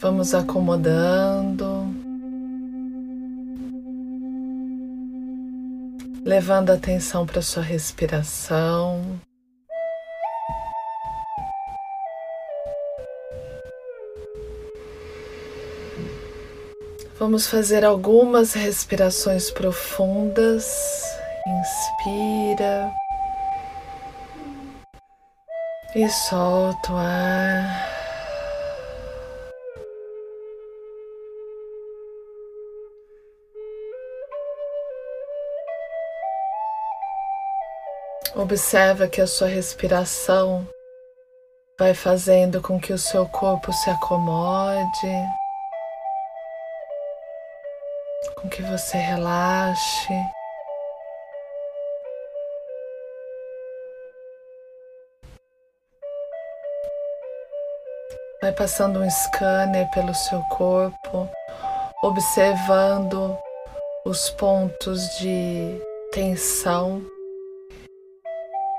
Vamos acomodando, levando a atenção para sua respiração. Vamos fazer algumas respirações profundas. Inspira e solta o ar. Observa que a sua respiração vai fazendo com que o seu corpo se acomode, com que você relaxe. Vai passando um scanner pelo seu corpo, observando os pontos de tensão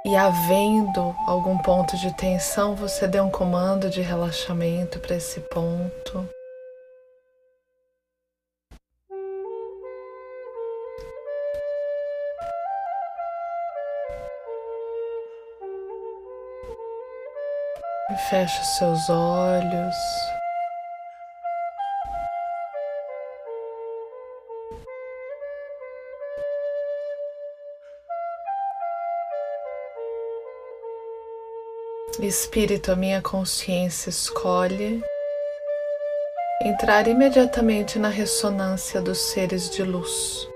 e havendo algum ponto de tensão, você dê um comando de relaxamento para esse ponto. Feche os seus olhos. Espírito, a minha consciência escolhe entrar imediatamente na ressonância dos seres de luz.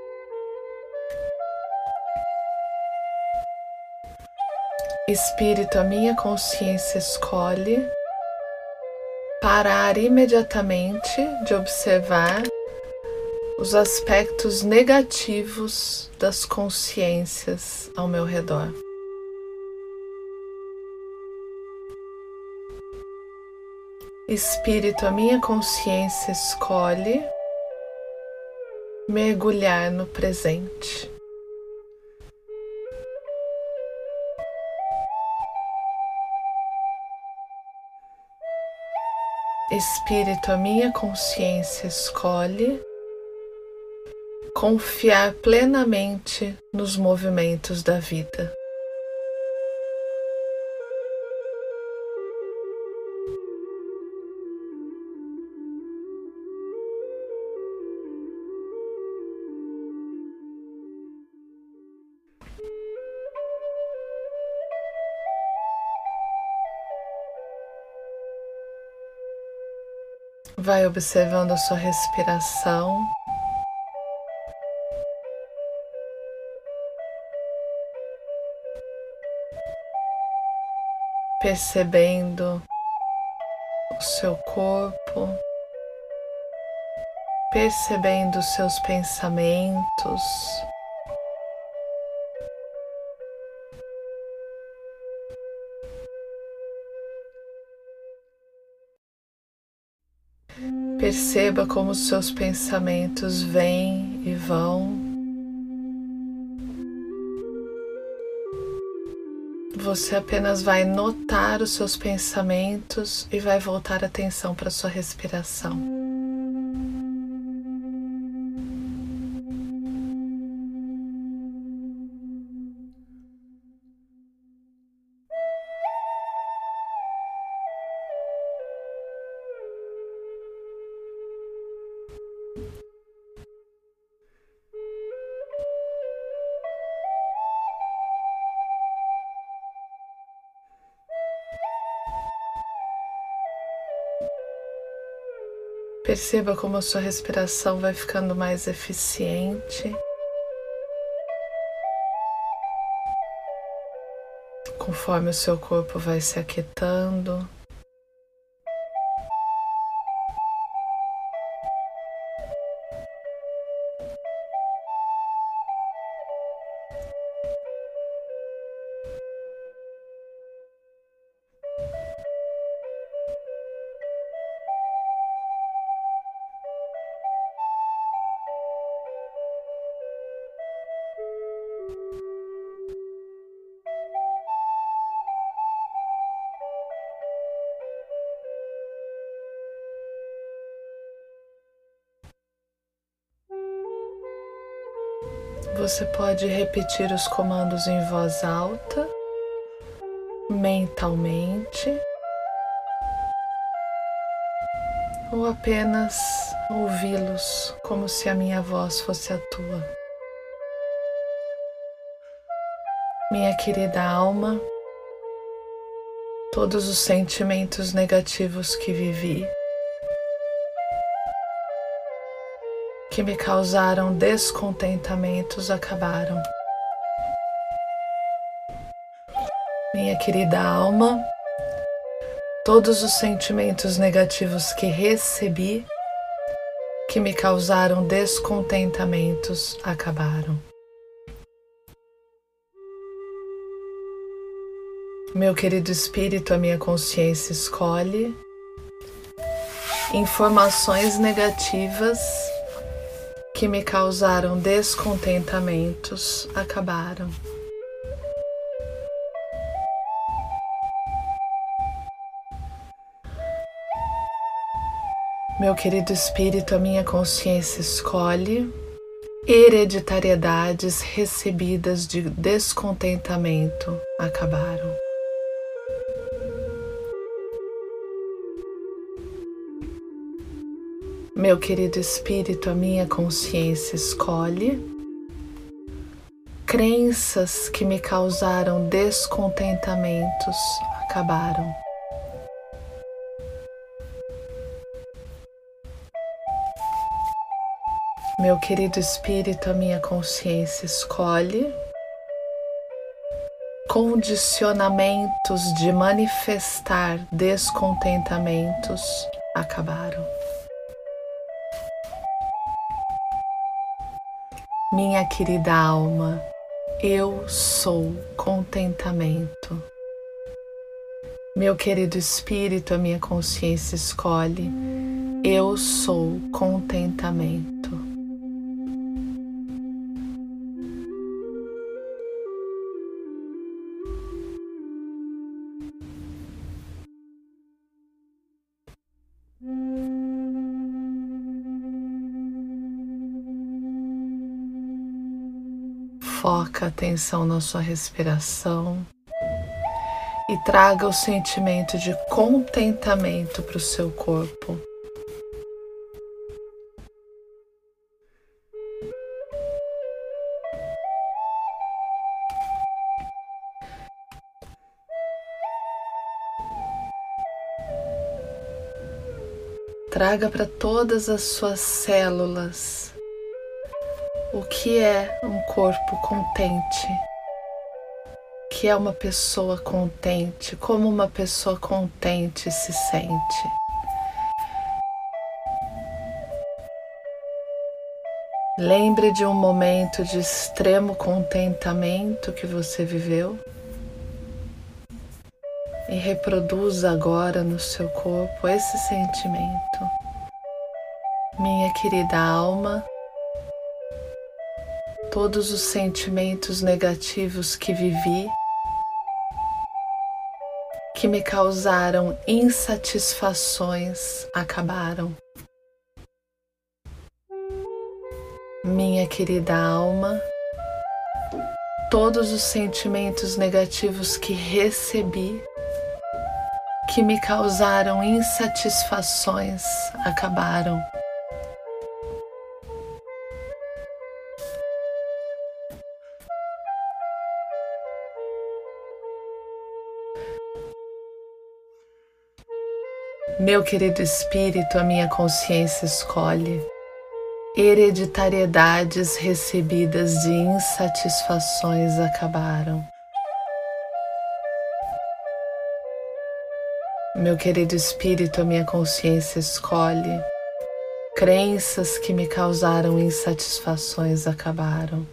Espírito, a minha consciência escolhe parar imediatamente de observar os aspectos negativos das consciências ao meu redor. Espírito, a minha consciência escolhe mergulhar no presente. Espírito, a minha consciência escolhe confiar plenamente nos movimentos da vida. Vai observando a sua respiração. Percebendo o seu corpo, percebendo os seus pensamentos. Perceba como os seus pensamentos vêm e vão. Você apenas vai notar os seus pensamentos e vai voltar a atenção para sua respiração. Perceba como a sua respiração vai ficando mais eficiente. Conforme o seu corpo vai se aquietando. Você pode repetir os comandos em voz alta, mentalmente, ou apenas ouvi-los como se a minha voz fosse a tua. Minha querida alma, todos os sentimentos negativos que vivi, que me causaram descontentamentos, acabaram. Minha querida alma, todos os sentimentos negativos que recebi, que me causaram descontentamentos, acabaram. Meu querido espírito, a minha consciência escolhe informações negativas que me causaram descontentamentos acabaram. Meu querido espírito, a minha consciência escolhe hereditariedades recebidas de descontentamento acabaram. Meu querido espírito, a minha consciência escolhe crenças que me causaram descontentamentos acabaram. Meu querido espírito, a minha consciência escolhe condicionamentos de manifestar descontentamentos acabaram. Minha querida alma, eu sou contentamento. Meu querido espírito, a minha consciência escolhe, eu sou contentamento. Foca a atenção na sua respiração e traga o sentimento de contentamento para o seu corpo. Traga para todas as suas células o que é um corpo contente, o que é uma pessoa contente, como uma pessoa contente se sente. Lembre de um momento de extremo contentamento que você viveu e reproduza agora no seu corpo esse sentimento. Minha querida alma, todos os sentimentos negativos que vivi, que me causaram insatisfações, acabaram. Minha querida alma, todos os sentimentos negativos que recebi, que me causaram insatisfações, acabaram. Meu querido espírito, a minha consciência escolhe hereditariedades recebidas de insatisfações acabaram. Meu querido espírito, a minha consciência escolhe crenças que me causaram insatisfações acabaram.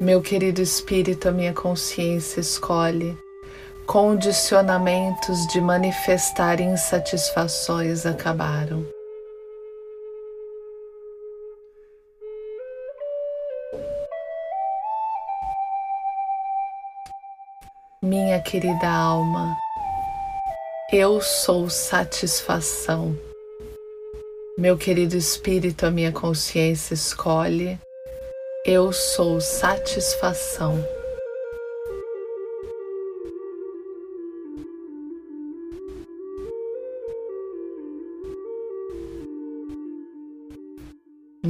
Meu querido espírito, a minha consciência escolhe condicionamentos de manifestar insatisfações acabaram. Minha querida alma, eu sou satisfação. Meu querido espírito, a minha consciência escolhe. Eu sou satisfação.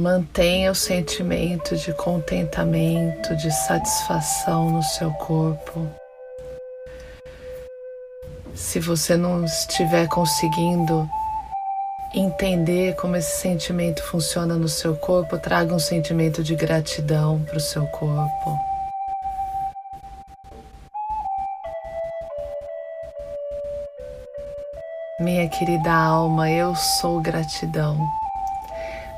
Mantenha o sentimento de contentamento, de satisfação no seu corpo. Se você não estiver conseguindo entender como esse sentimento funciona no seu corpo, traga um sentimento de gratidão para o seu corpo. Minha querida alma, eu sou gratidão.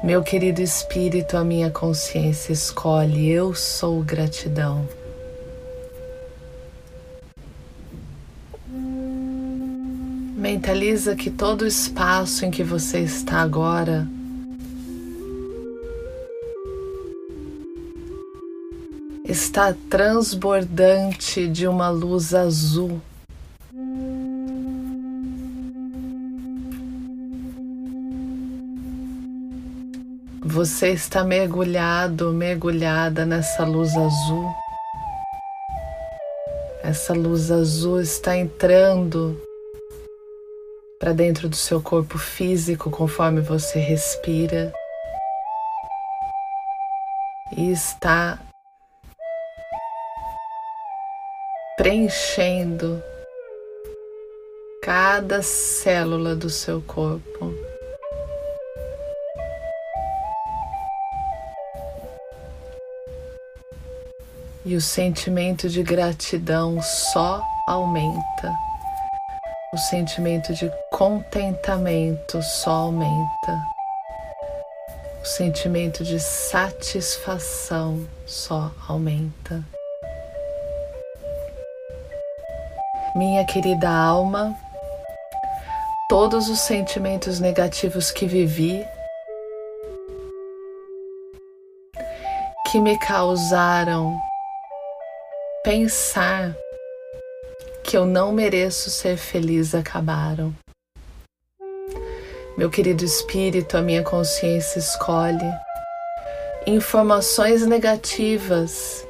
Meu querido espírito, a minha consciência escolhe, eu sou gratidão. Mentaliza que todo o espaço em que você está agora está transbordante de uma luz azul. Você está mergulhado, mergulhada nessa luz azul. Essa luz azul está entrando para dentro do seu corpo físico conforme você respira e está preenchendo cada célula do seu corpo. E o sentimento de gratidão só aumenta. O sentimento de contentamento só aumenta. O sentimento de satisfação só aumenta. Minha querida alma, todos os sentimentos negativos que vivi, que me causaram pensar que eu não mereço ser feliz acabaram. Meu querido espírito, a minha consciência escolhe informações negativas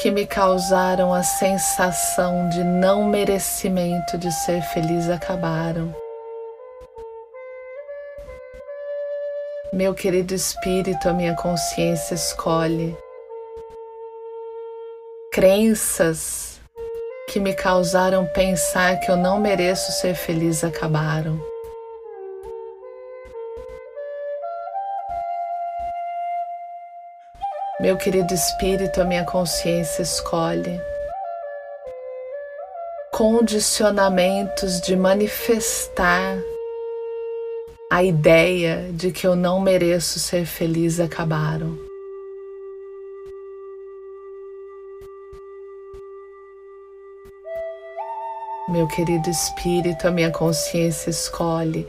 que me causaram a sensação de não merecimento de ser feliz acabaram. Meu querido espírito, a minha consciência escolhe Crenças que me causaram pensar que eu não mereço ser feliz acabaram. Meu querido espírito, a minha consciência escolhe condicionamentos de manifestar a ideia de que eu não mereço ser feliz acabaram. Meu querido espírito, a minha consciência escolhe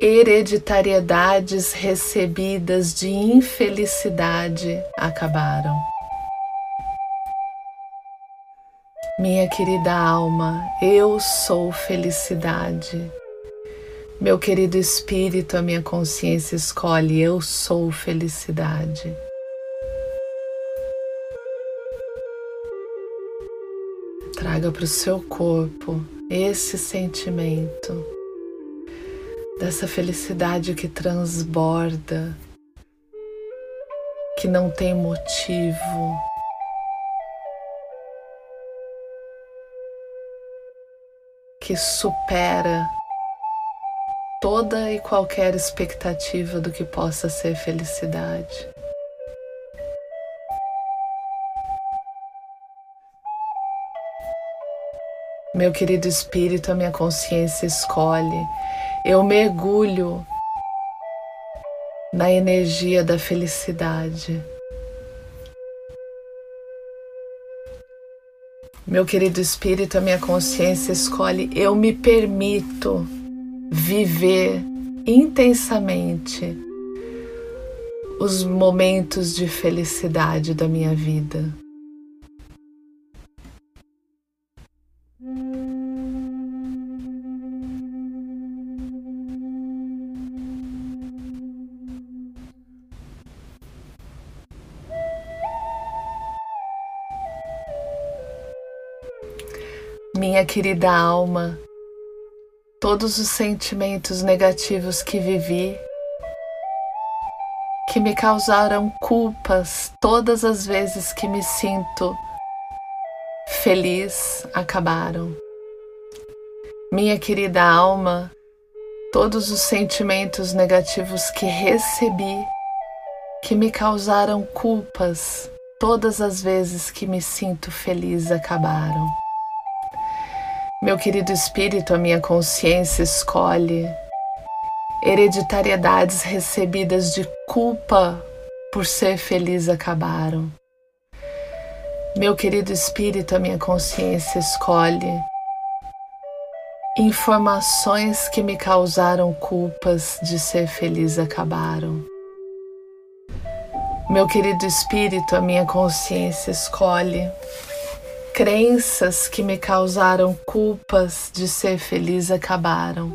hereditariedades recebidas de infelicidade acabaram. Minha querida alma, eu sou felicidade. Meu querido espírito, a minha consciência escolhe, eu sou felicidade. Traga para o seu corpo esse sentimento dessa felicidade que transborda, que não tem motivo. Que supera toda e qualquer expectativa do que possa ser felicidade. Meu querido espírito, a minha consciência escolhe. Eu mergulho na energia da felicidade. Meu querido espírito, a minha consciência escolhe. Eu me permito viver intensamente os momentos de felicidade da minha vida. Minha querida alma, todos os sentimentos negativos que vivi, que me causaram culpas todas as vezes que me sinto feliz, acabaram. Minha querida alma, todos os sentimentos negativos que recebi, que me causaram culpas todas as vezes que me sinto feliz, acabaram. Meu querido espírito, a minha consciência escolhe hereditariedades recebidas de culpa por ser feliz acabaram. Meu querido espírito, a minha consciência escolhe informações que me causaram culpas de ser feliz acabaram. Meu querido espírito, a minha consciência escolhe Crenças que me causaram culpas de ser feliz acabaram.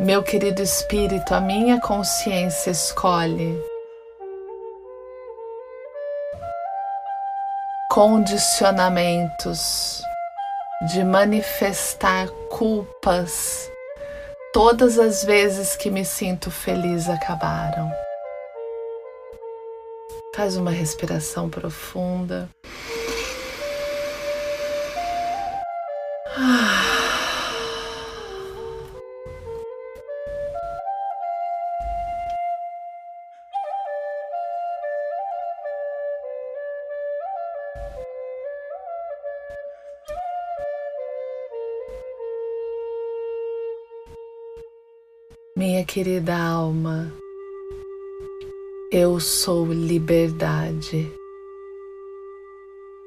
Meu querido espírito, a minha consciência escolhe condicionamentos de manifestar culpas todas as vezes que me sinto feliz acabaram. Faz uma respiração profunda. Querida alma, eu sou liberdade.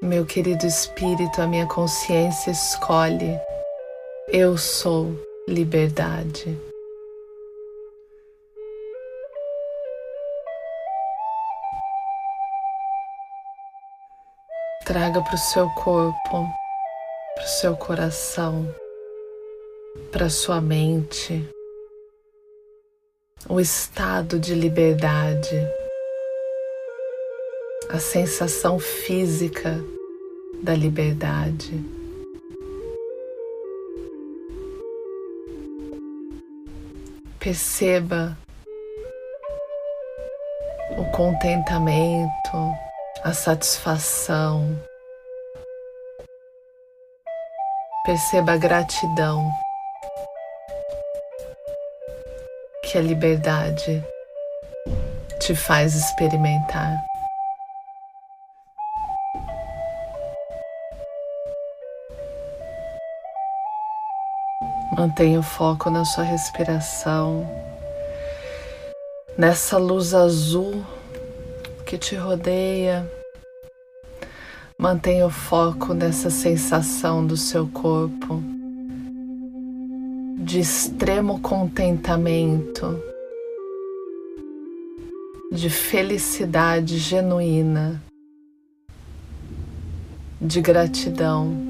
Meu querido espírito, a minha consciência escolhe. Eu sou liberdade. Traga para o seu corpo, para o seu coração, para sua mente o estado de liberdade, a sensação física da liberdade. Perceba o contentamento, a satisfação. Perceba a gratidão. Que a liberdade te faz experimentar. Mantenha o foco na sua respiração, nessa luz azul que te rodeia. Mantenha o foco nessa sensação do seu corpo de extremo contentamento, de felicidade genuína, de gratidão.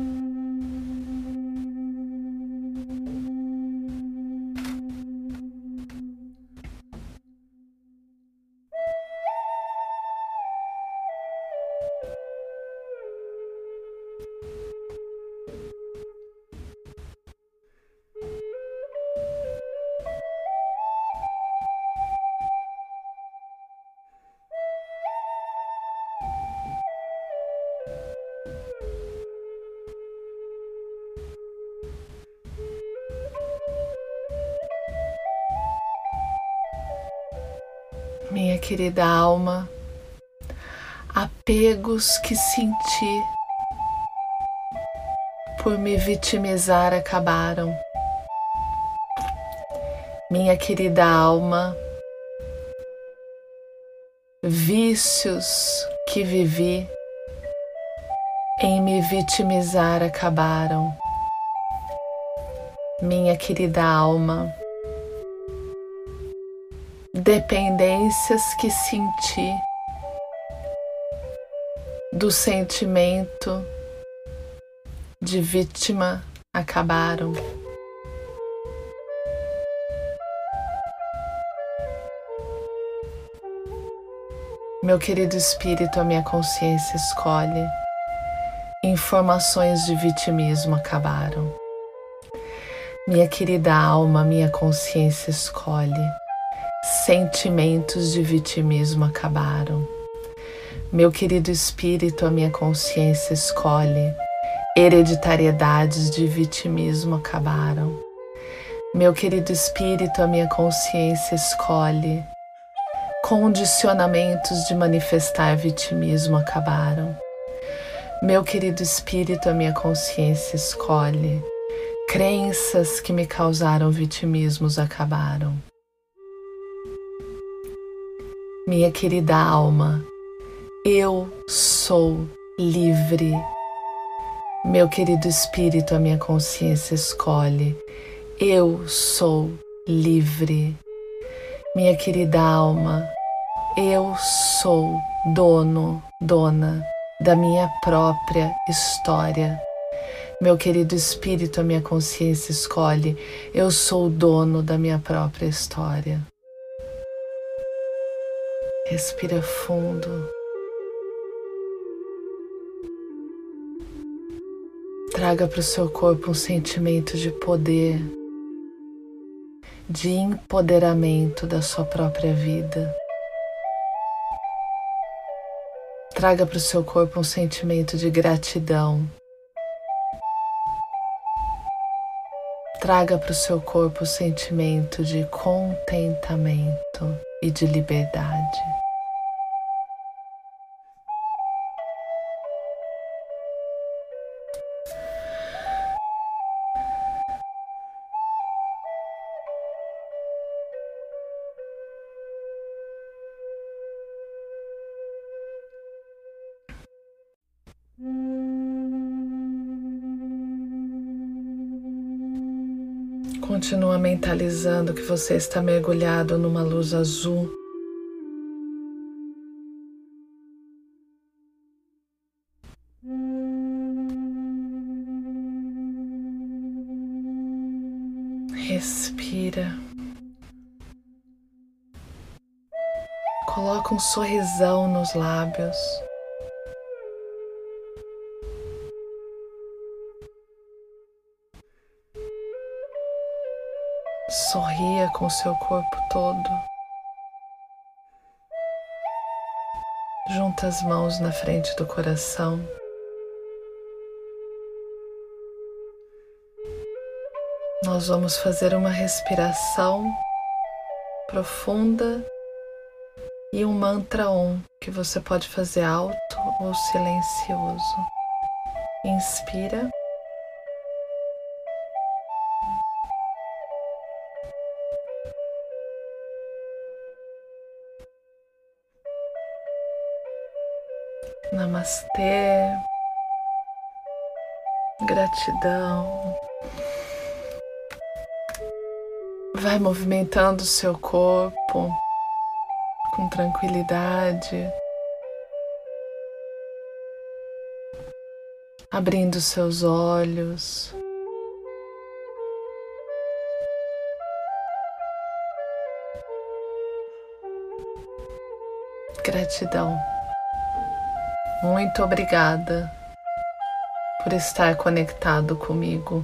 Querida alma, apegos que senti por me vitimizar acabaram. Minha querida alma, vícios que vivi em me vitimizar acabaram. Minha querida alma, dependências que senti do sentimento de vítima acabaram. Meu querido espírito, a minha consciência escolhe Informações de vitimismo acabaram. Minha querida alma, minha consciência escolhe. Sentimentos de vitimismo acabaram. Meu querido espírito, a minha consciência escolhe. Hereditariedades de vitimismo acabaram. Meu querido espírito, a minha consciência escolhe. Condicionamentos de manifestar vitimismo acabaram. Meu querido espírito, a minha consciência escolhe. Crenças que me causaram vitimismos acabaram. Minha querida alma, eu sou livre. Meu querido espírito, a minha consciência escolhe. Eu sou livre. Minha querida alma, eu sou dono, dona da minha própria história. Meu querido espírito, a minha consciência escolhe, eu sou dono da minha própria história. Respira fundo. Traga para o seu corpo um sentimento de poder, de empoderamento da sua própria vida. Traga para o seu corpo um sentimento de gratidão. Traga para o seu corpo o sentimento de contentamento e de liberdade. Continua mentalizando que você está mergulhado numa luz azul. Respira. Coloca um sorrisão nos lábios. Sorria com seu corpo todo. Junta as mãos na frente do coração. Nós vamos fazer uma respiração profunda e um mantra on que você pode fazer alto ou silencioso. Inspira. Namastê. Gratidão. Vai movimentando o seu corpo com tranquilidade, abrindo seus olhos. Gratidão. Muito obrigada por estar conectado comigo.